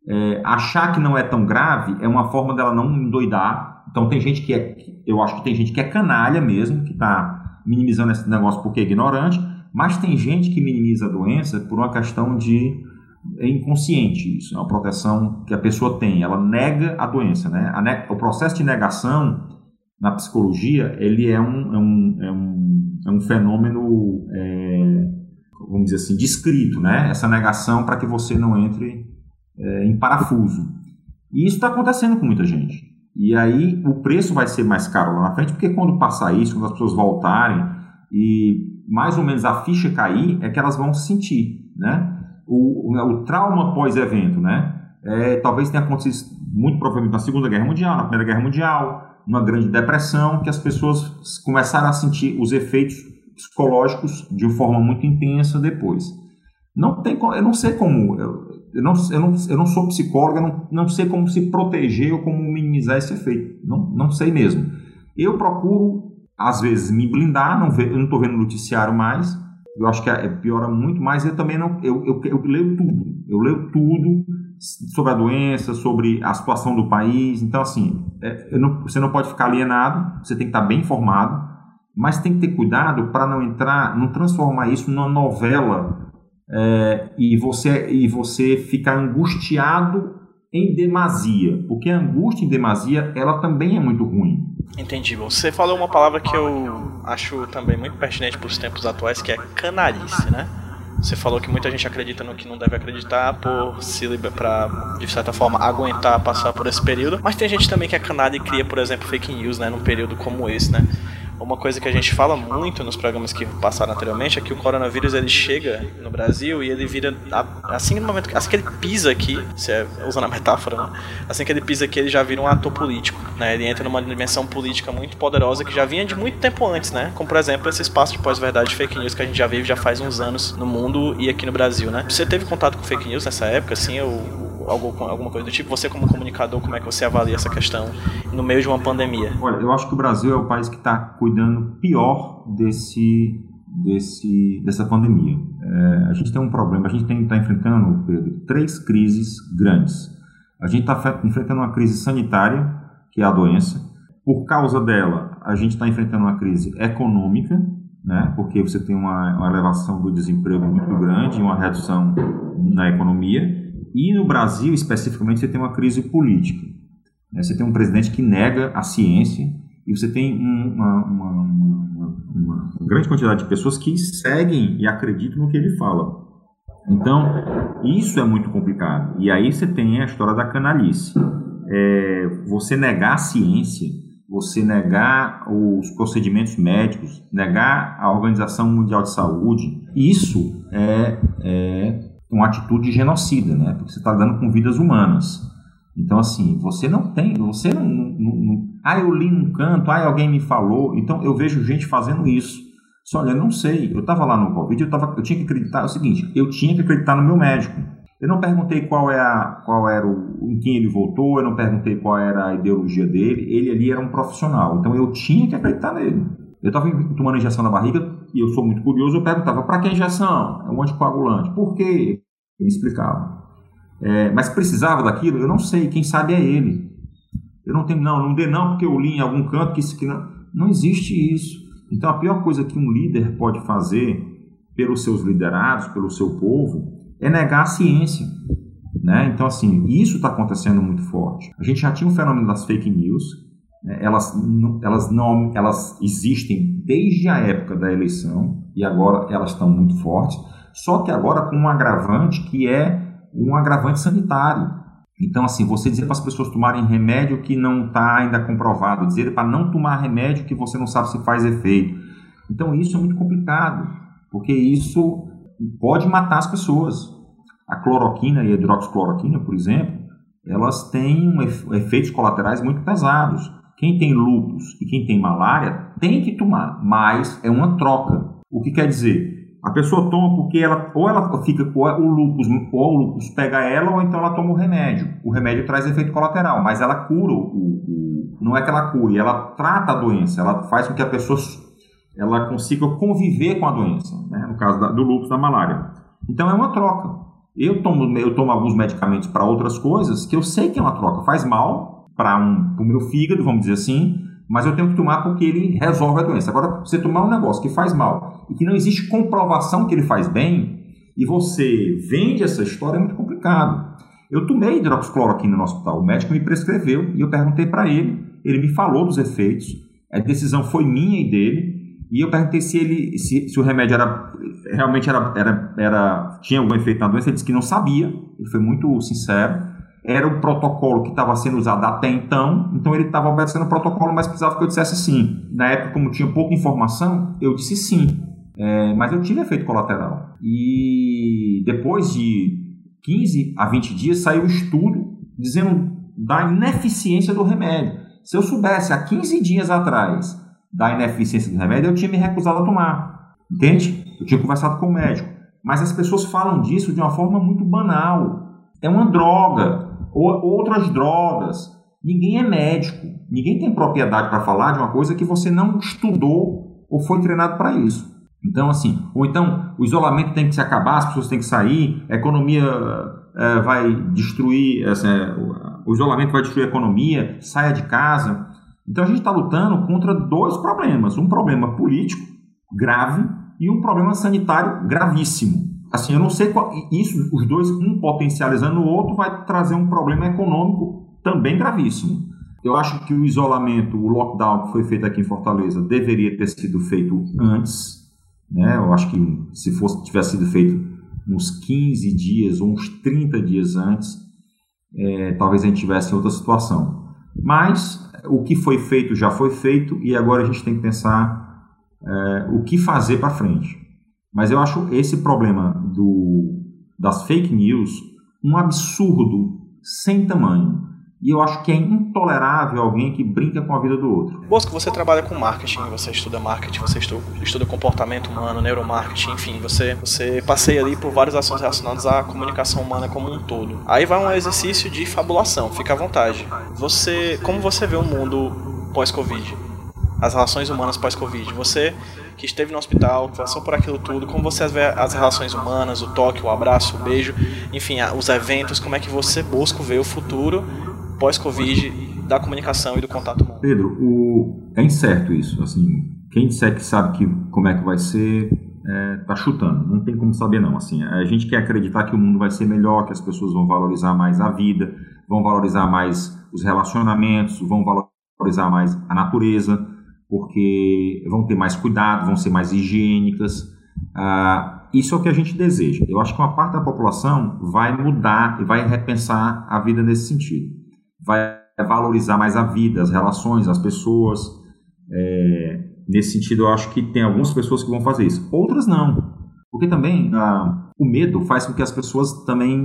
É, achar que não é tão grave é uma forma dela não endoidar. Então tem gente que é. Eu acho que tem gente que é canalha mesmo, que está minimizando esse negócio porque é ignorante. Mas tem gente que minimiza a doença por uma questão de é inconsciente isso, é uma proteção que a pessoa tem, ela nega a doença, né? A ne o processo de negação na psicologia ele é um, é um, é um, é um fenômeno, é, vamos dizer assim, descrito, né? Essa negação para que você não entre é, em parafuso. E isso está acontecendo com muita gente. E aí o preço vai ser mais caro lá na frente, porque quando passar isso, quando as pessoas voltarem e mais ou menos a ficha cair, é que elas vão sentir, né? O, o, trauma pós-evento, né? É, talvez tenha acontecido muito provavelmente na Segunda Guerra Mundial, na Primeira Guerra Mundial, numa grande depressão, que as pessoas começaram a sentir os efeitos psicológicos de uma forma muito intensa depois. Não tem, eu não sei como, eu, eu, não, eu, não, eu não sou psicólogo, eu não, não sei como se proteger ou como minimizar esse efeito. Não, não sei mesmo. Eu procuro, às vezes, me blindar, não ve, eu não estou vendo noticiário mais, eu acho que é, piora muito, mas eu também não. Eu, eu, eu leio tudo. Eu leio tudo sobre a doença, sobre a situação do país. Então, assim, é, não, você não pode ficar alienado, você tem que estar bem informado, mas tem que ter cuidado para não entrar, não transformar isso numa novela é, e, você, e você ficar angustiado em demasia, porque a angústia em demasia ela também é muito ruim. Entendi. Você falou uma palavra que eu acho também muito pertinente para os tempos atuais, que é canalice, né? Você falou que muita gente acredita no que não deve acreditar por se para de certa forma aguentar passar por esse período, mas tem gente também que é canalha e cria, por exemplo, fake news, né, num período como esse, né? Uma coisa que a gente fala muito nos programas que passaram anteriormente é que o coronavírus ele chega no Brasil e ele vira assim no momento assim que ele pisa aqui, é, usando a metáfora, né? assim que ele pisa aqui ele já vira um ator político, né? Ele entra numa dimensão política muito poderosa que já vinha de muito tempo antes, né? Como por exemplo esse espaço de pós-verdade fake news que a gente já vive já faz uns anos no mundo e aqui no Brasil, né? Você teve contato com fake news nessa época, assim, ou algo, alguma coisa do tipo? Você, como comunicador, como é que você avalia essa questão no meio de uma pandemia? Olha, eu acho que o Brasil é o país que está cuidando pior desse, desse, dessa pandemia. É, a gente tem um problema, a gente está enfrentando, Pedro, três crises grandes. A gente está enfrentando uma crise sanitária, que é a doença. Por causa dela, a gente está enfrentando uma crise econômica, né? porque você tem uma, uma elevação do desemprego muito grande e uma redução na economia. E no Brasil, especificamente, você tem uma crise política. Né? Você tem um presidente que nega a ciência e você tem uma, uma, uma, uma, grande quantidade de pessoas que seguem e acreditam no que ele fala. Então, isso é muito complicado. E aí você tem a história da canalice. É, você negar a ciência, você negar os procedimentos médicos, negar a Organização Mundial de Saúde, isso é, é uma atitude genocida, né? Porque você está lidando com vidas humanas. Então, assim, você não tem, você não, não, não, Ah, eu li num canto, ah, alguém me falou. Então, eu vejo gente fazendo isso. Só olha, eu não sei. Eu estava lá no Covid, eu, tava, eu tinha que acreditar. É o seguinte, eu tinha que acreditar no meu médico. Eu não perguntei qual, é a, qual era o, em quem ele votou, eu não perguntei qual era a ideologia dele. Ele ali era um profissional. Então, eu tinha que acreditar nele. Eu estava tomando injeção na barriga e eu sou muito curioso. Eu perguntava: para que injeção? É um anticoagulante. Por quê? Ele explicava. É, mas precisava daquilo? Eu não sei. Quem sabe é ele. Eu não tenho, não, não dê não, porque eu li em algum canto que isso que não. Não existe isso. Então a pior coisa que um líder pode fazer pelos seus liderados, pelo seu povo, é negar a ciência. Né? Então, assim, isso está acontecendo muito forte. A gente já tinha o fenômeno das fake news, né? elas, elas, não, elas existem desde a época da eleição e agora elas estão muito fortes, só que agora com um agravante que é um agravante sanitário. Então, assim, você dizer para as pessoas tomarem remédio que não está ainda comprovado, dizer para não tomar remédio que você não sabe se faz efeito. Então, isso é muito complicado, porque isso pode matar as pessoas. A cloroquina e a hidroxicloroquina, por exemplo, elas têm efeitos colaterais muito pesados. Quem tem lúpus e quem tem malária tem que tomar, mas é uma troca. O que quer dizer? A pessoa toma porque ela ou ela fica com o lúpus, ou o lúpus pega ela, ou então ela toma o remédio. O remédio traz efeito colateral, mas ela cura o, o não é que ela cure, ela trata a doença, ela faz com que a pessoa ela consiga conviver com a doença, né? no caso da, do lúpus da malária. Então é uma troca. Eu tomo, eu tomo alguns medicamentos para outras coisas que eu sei que é uma troca, faz mal, para um, o meu fígado, vamos dizer assim, mas eu tenho que tomar porque ele resolve a doença. Agora, você tomar um negócio que faz mal e que não existe comprovação que ele faz bem, e você vende essa história, é muito complicado. Eu tomei hidroxicloroquina no hospital, o médico me prescreveu e eu perguntei para ele, ele me falou dos efeitos, a decisão foi minha e dele, e eu perguntei se ele se, se o remédio era realmente era, era, era tinha algum efeito na doença, ele disse que não sabia, ele foi muito sincero. Era o protocolo que estava sendo usado até então, então ele estava obedecendo o protocolo, mas precisava que eu dissesse sim. Na época, como tinha pouca informação, eu disse sim. É, mas eu tive efeito colateral. E depois de 15 a 20 dias saiu um estudo dizendo da ineficiência do remédio. Se eu soubesse há 15 dias atrás da ineficiência do remédio, eu tinha me recusado a tomar. Entende? Eu tinha conversado com o médico. Mas as pessoas falam disso de uma forma muito banal. É uma droga, ou outras drogas. Ninguém é médico. Ninguém tem propriedade para falar de uma coisa que você não estudou ou foi treinado para isso. Então, assim, ou então o isolamento tem que se acabar, as pessoas têm que sair, a economia é, vai destruir, assim, o isolamento vai destruir a economia, saia de casa. Então a gente está lutando contra dois problemas: um problema político grave e um problema sanitário gravíssimo. Assim, eu não sei qual, isso, os dois, um potencializando o outro, vai trazer um problema econômico também gravíssimo. Eu acho que o isolamento, o lockdown que foi feito aqui em Fortaleza, deveria ter sido feito antes né? Eu acho que se fosse tivesse sido feito uns 15 dias ou uns 30 dias antes, é, talvez a gente tivesse outra situação. Mas o que foi feito já foi feito e agora a gente tem que pensar é, o que fazer para frente. Mas eu acho esse problema do, das fake news um absurdo sem tamanho. E eu acho que é intolerável alguém que brinca com a vida do outro. Bosco, você trabalha com marketing, você estuda marketing, você estuda, comportamento humano, neuromarketing, enfim, você, você passeia ali por vários assuntos relacionados à comunicação humana como um todo. Aí vai um exercício de fabulação, fica à vontade. Você, como você vê o mundo pós-Covid? As relações humanas pós-Covid? Você que esteve no hospital, que passou por aquilo tudo, como você vê as relações humanas, o toque, o abraço, o beijo, enfim, os eventos, como é que você busca ver o futuro pós-Covid da comunicação e do contato humano? Pedro, o... é incerto isso. Assim, quem disser que sabe que, como é que vai ser, é, tá chutando. Não tem como saber não. Assim, a gente quer acreditar que o mundo vai ser melhor, que as pessoas vão valorizar mais a vida, vão valorizar mais os relacionamentos, vão valorizar mais a natureza, porque vão ter mais cuidado, vão ser mais higiênicas. Ah, isso é o que a gente deseja. Eu acho que uma parte da população vai mudar e vai repensar a vida nesse sentido vai valorizar mais a vida, as relações, as pessoas. É, nesse sentido, eu acho que tem algumas pessoas que vão fazer isso, outras não. Porque também ah, o medo faz com que as pessoas também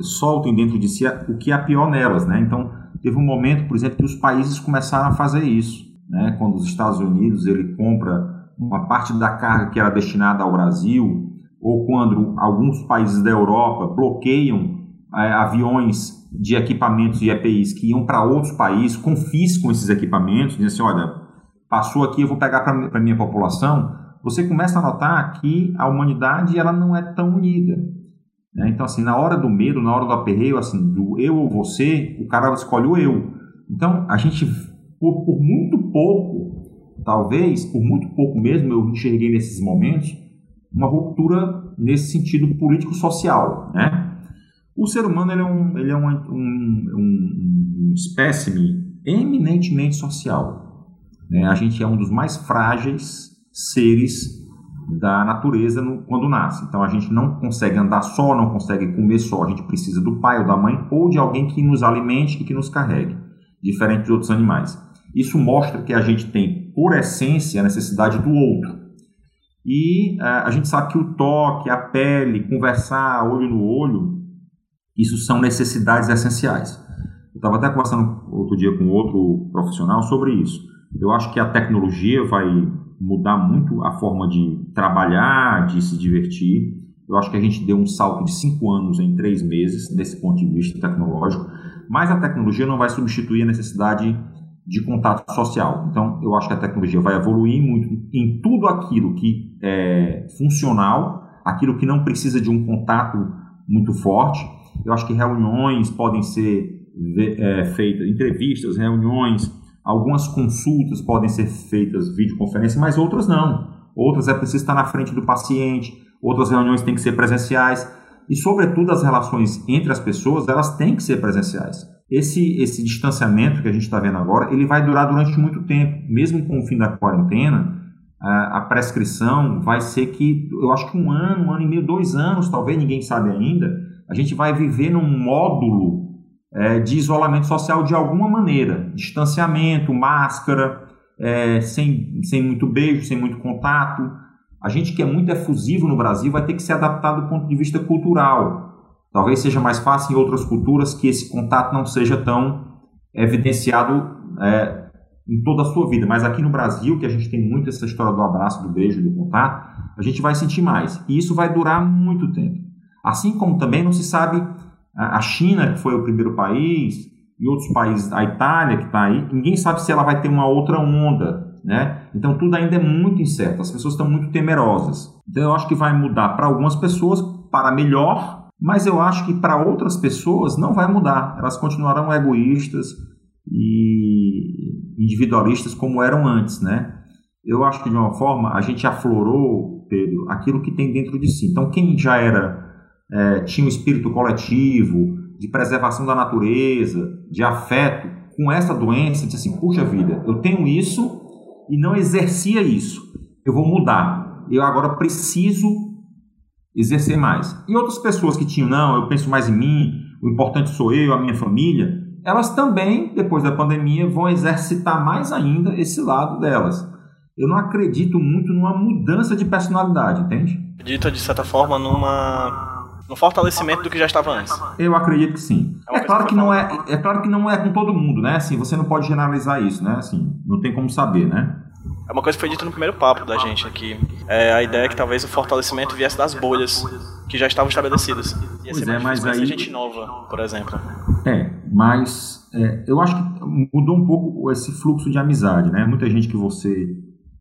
soltem dentro de si o que é pior nelas, né? Então, teve um momento, por exemplo, que os países começaram a fazer isso, né? Quando os Estados Unidos ele compra uma parte da carga que era destinada ao Brasil, ou quando alguns países da Europa bloqueiam é, aviões de equipamentos e EPIs que iam para outros países, confiscam esses equipamentos, dizem assim, olha, passou aqui, eu vou pegar para a minha população, você começa a notar que a humanidade ela não é tão unida. Né? Então, assim, na hora do medo, na hora do aperreio, assim, do eu ou você, o cara escolhe o eu. Então, a gente, por, por muito pouco, talvez, por muito pouco mesmo, eu enxerguei nesses momentos uma ruptura nesse sentido político-social, né? O ser humano ele é um, ele é um, um, um, espécime eminentemente social. Né? A gente é um dos mais frágeis seres da natureza no, quando nasce. Então a gente não consegue andar só, não consegue comer só. A gente precisa do pai ou da mãe ou de alguém que nos alimente e que nos carregue, diferente de outros animais. Isso mostra que a gente tem, por essência, a necessidade do outro. E uh, a gente sabe que o toque, a pele, conversar olho no olho, isso são necessidades essenciais. Eu estava até conversando outro dia com outro profissional sobre isso. Eu acho que a tecnologia vai mudar muito a forma de trabalhar, de se divertir. Eu acho que a gente deu um salto de cinco anos em três meses, desse ponto de vista tecnológico. Mas a tecnologia não vai substituir a necessidade de contato social. Então, eu acho que a tecnologia vai evoluir muito em tudo aquilo que é funcional, aquilo que não precisa de um contato muito forte eu acho que reuniões podem ser é, feitas, entrevistas, reuniões, algumas consultas podem ser feitas videoconferência, mas outras não. Outras é preciso estar na frente do paciente, outras reuniões têm que ser presenciais. E, sobretudo, as relações entre as pessoas, elas têm que ser presenciais. Esse, esse distanciamento que a gente está vendo agora, ele vai durar durante muito tempo. Mesmo com o fim da quarentena, a, a prescrição vai ser que, eu acho que um ano, um ano e meio, dois anos, talvez, ninguém sabe ainda, a gente vai viver num módulo é, de isolamento social de alguma maneira, distanciamento, máscara, é, sem, sem muito beijo, sem muito contato. A gente que é muito efusivo no Brasil vai ter que se adaptar do ponto de vista cultural. Talvez seja mais fácil em outras culturas que esse contato não seja tão evidenciado é, em toda a sua vida. Mas aqui no Brasil, que a gente tem muito essa história do abraço, do beijo, do contato, a gente vai sentir mais. E isso vai durar muito tempo. Assim como também não se sabe a China, que foi o primeiro país, e outros países, a Itália que está aí, ninguém sabe se ela vai ter uma outra onda, né? Então tudo ainda é muito incerto, as pessoas estão muito temerosas. Então eu acho que vai mudar para algumas pessoas para melhor, mas eu acho que para outras pessoas não vai mudar. Elas continuarão egoístas e individualistas como eram antes, né? Eu acho que de uma forma a gente aflorou, Pedro, aquilo que tem dentro de si. Então quem já era é, tinha um espírito coletivo, de preservação da natureza, de afeto, com essa doença, disse assim: puxa vida, eu tenho isso e não exercia isso. Eu vou mudar. Eu agora preciso exercer mais. E outras pessoas que tinham, não, eu penso mais em mim, o importante sou eu, a minha família, elas também, depois da pandemia, vão exercitar mais ainda esse lado delas. Eu não acredito muito numa mudança de personalidade, entende? Acredita, de certa forma, numa no fortalecimento do que já estava antes. Eu acredito que sim. É, é claro que não é, é claro que não é com todo mundo, né? Assim, você não pode generalizar isso, né? Assim, não tem como saber, né? É uma coisa que foi dita no primeiro papo da gente aqui. É a ideia é que talvez o fortalecimento viesse das bolhas que já estavam estabelecidas. Ia pois é, mas aí gente nova, por exemplo. É, mas é, eu acho que mudou um pouco esse fluxo de amizade, né? Muita gente que você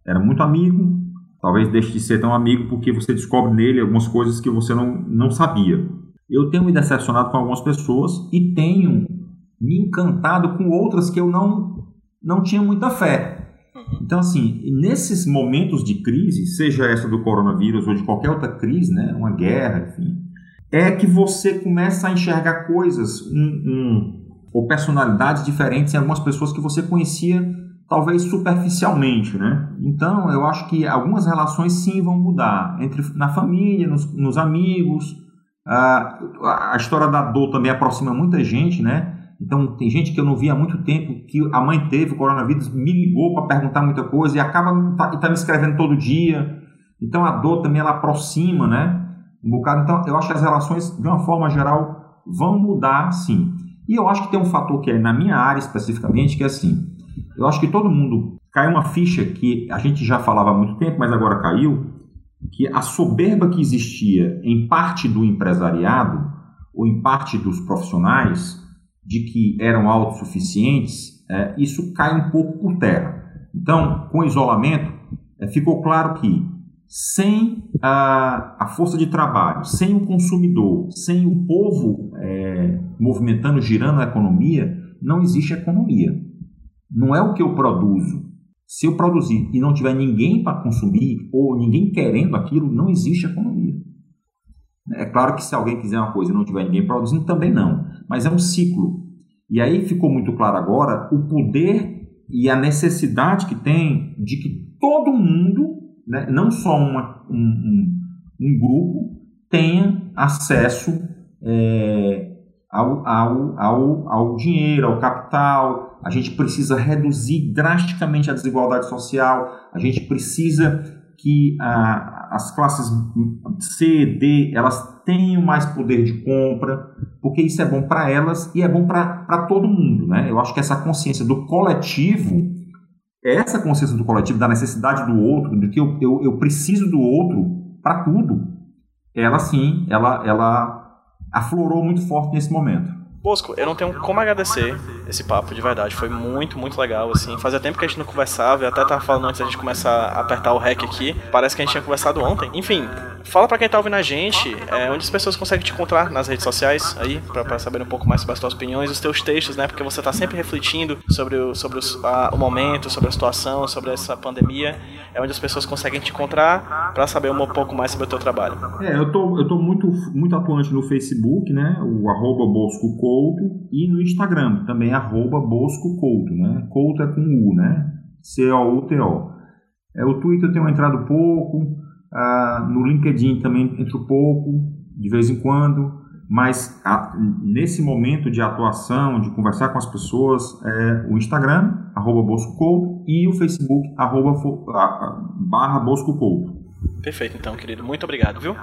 era muito amigo, Talvez deixe de ser tão amigo porque você descobre nele algumas coisas que você não, não sabia. Eu tenho me decepcionado com algumas pessoas e tenho me encantado com outras que eu não, não tinha muita fé. Então, assim, nesses momentos de crise, seja essa do coronavírus ou de qualquer outra crise, né, uma guerra, enfim, é que você começa a enxergar coisas um, um, ou personalidades diferentes em algumas pessoas que você conhecia talvez superficialmente, né? Então, eu acho que algumas relações sim vão mudar entre na família, nos, nos amigos. a história da dor também aproxima muita gente, né? Então, tem gente que eu não via há muito tempo que a mãe teve coronavírus, me ligou para perguntar muita coisa e acaba tá, tá me escrevendo todo dia. Então, a dor também ela aproxima, né? Um bocado. Então, eu acho que as relações, de uma forma geral, vão mudar, sim. E eu acho que tem um fator que é na minha área especificamente, que é assim, eu acho que todo mundo cai uma ficha que a gente já falava há muito tempo, mas agora caiu, que a soberba que existia em parte do empresariado ou em parte dos profissionais de que eram autossuficientes, é, isso cai um pouco por terra. Então, com o isolamento, é, ficou claro que sem a, a, força de trabalho, sem o consumidor, sem o povo é, movimentando, girando a economia, não existe economia. Não é o que eu produzo. Se eu produzir e não tiver ninguém para consumir ou ninguém querendo aquilo, não existe economia. É claro que se alguém quiser uma coisa e não tiver ninguém produzindo, também não. Mas é um ciclo. E aí ficou muito claro agora o poder e a necessidade que tem de que todo mundo, né, não só uma, um, um, um, grupo, tenha acesso é, ao, ao, ao, ao dinheiro, ao capital, a gente precisa reduzir drasticamente a desigualdade social, a gente precisa que ah, as classes C, D, elas tenham mais poder de compra, porque isso é bom para elas e é bom para todo mundo. Né? Eu acho que essa consciência do coletivo, essa consciência do coletivo, da necessidade do outro, de que eu, eu, eu preciso do outro para tudo, ela sim, ela, ela aflorou muito forte nesse momento. Bosco, eu não tenho como agradecer esse papo, de verdade. Foi muito, muito legal, assim. Fazia tempo que a gente não conversava, eu até tava falando antes da gente começar a apertar o REC aqui. Parece que a gente tinha conversado ontem. Enfim, fala para quem tá ouvindo a gente, é, onde as pessoas conseguem te encontrar nas redes sociais aí, para saber um pouco mais sobre as tuas opiniões, os teus textos, né? Porque você tá sempre refletindo sobre o, sobre os, a, o momento, sobre a situação, sobre essa pandemia. É onde as pessoas conseguem te encontrar para saber um pouco mais sobre o teu trabalho. É, eu tô, eu tô muito, muito atuante no Facebook, né? O arroba Bosco Couto, e no Instagram, também arroba Bosco Couto, né? Couto é com U, né? C-O-U-T-O. É, o Twitter eu tenho entrado pouco, ah, no LinkedIn também entro pouco, de vez em quando, mas a, nesse momento de atuação, de conversar com as pessoas, é o Instagram, arroba Bosco Couto, e o Facebook, arroba, barra Bosco Couto. Perfeito, então, querido. Muito obrigado, viu?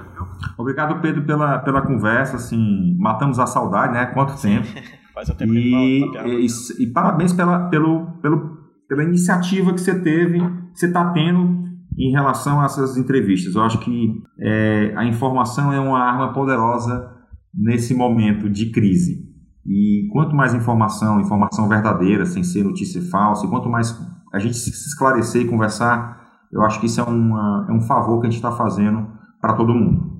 Obrigado, Pedro, pela, pela conversa. Assim, matamos a saudade, né? Quanto tempo. Faz um tempo e, e, e, parabéns pela, pelo, pelo, pela iniciativa que você teve, que você está tendo em relação a essas entrevistas. Eu acho que é, a informação é uma arma poderosa nesse momento de crise. E quanto mais informação, informação verdadeira, sem ser notícia falsa, e quanto mais a gente se esclarecer e conversar, eu acho que isso é, uma, é um favor que a gente está fazendo para todo mundo.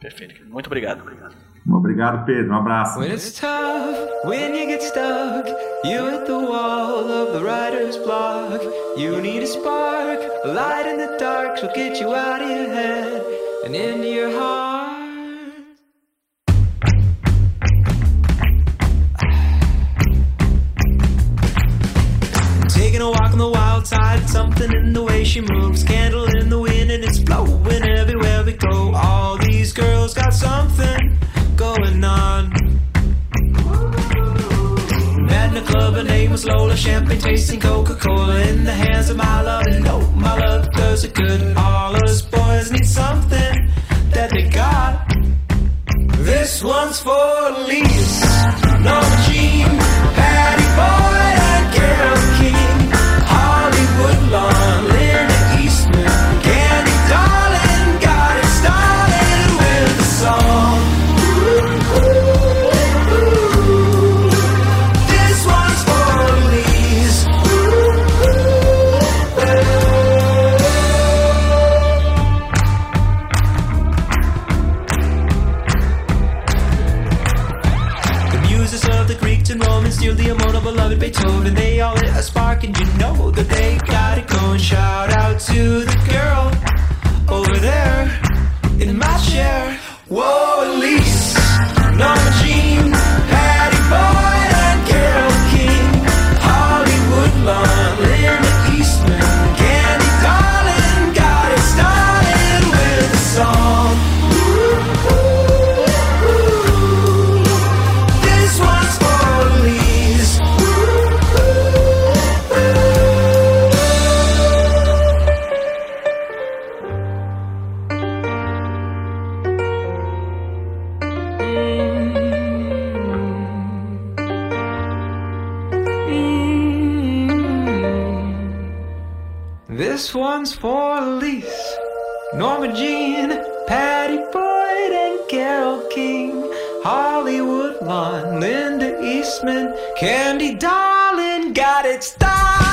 Perfeito. Muito obrigado. obrigado. Obrigado, Pedro. Um abraço. When it's tough, when you get stuck, you hit the wall of the writer's block. You need a spark, a light in the dark, so get you out of your head and into your heart. Taking a walk on the wild side, something in the way she moves, candle in the wind, and it's blowing everywhere we go. All these girls got something going on. Met in a club, her name was Lola. Champagne tasting Coca Cola in the hands of my love. And no, my love does it good. All us boys need something that they got. This one's for Lisa, Norma Jean, Patty Boyd, Beethoven. They all lit a spark, and you know that they got it going. Shout out to the girl over there in my chair. Whoa, Elise, Norma Jean, Patty Boyd, and Carol King, Hollywood Lawn, This one's for Elise, Norma Jean, Patty Boyd, and Carol King, Hollywood Lawn, Linda Eastman, Candy Darling, got it started.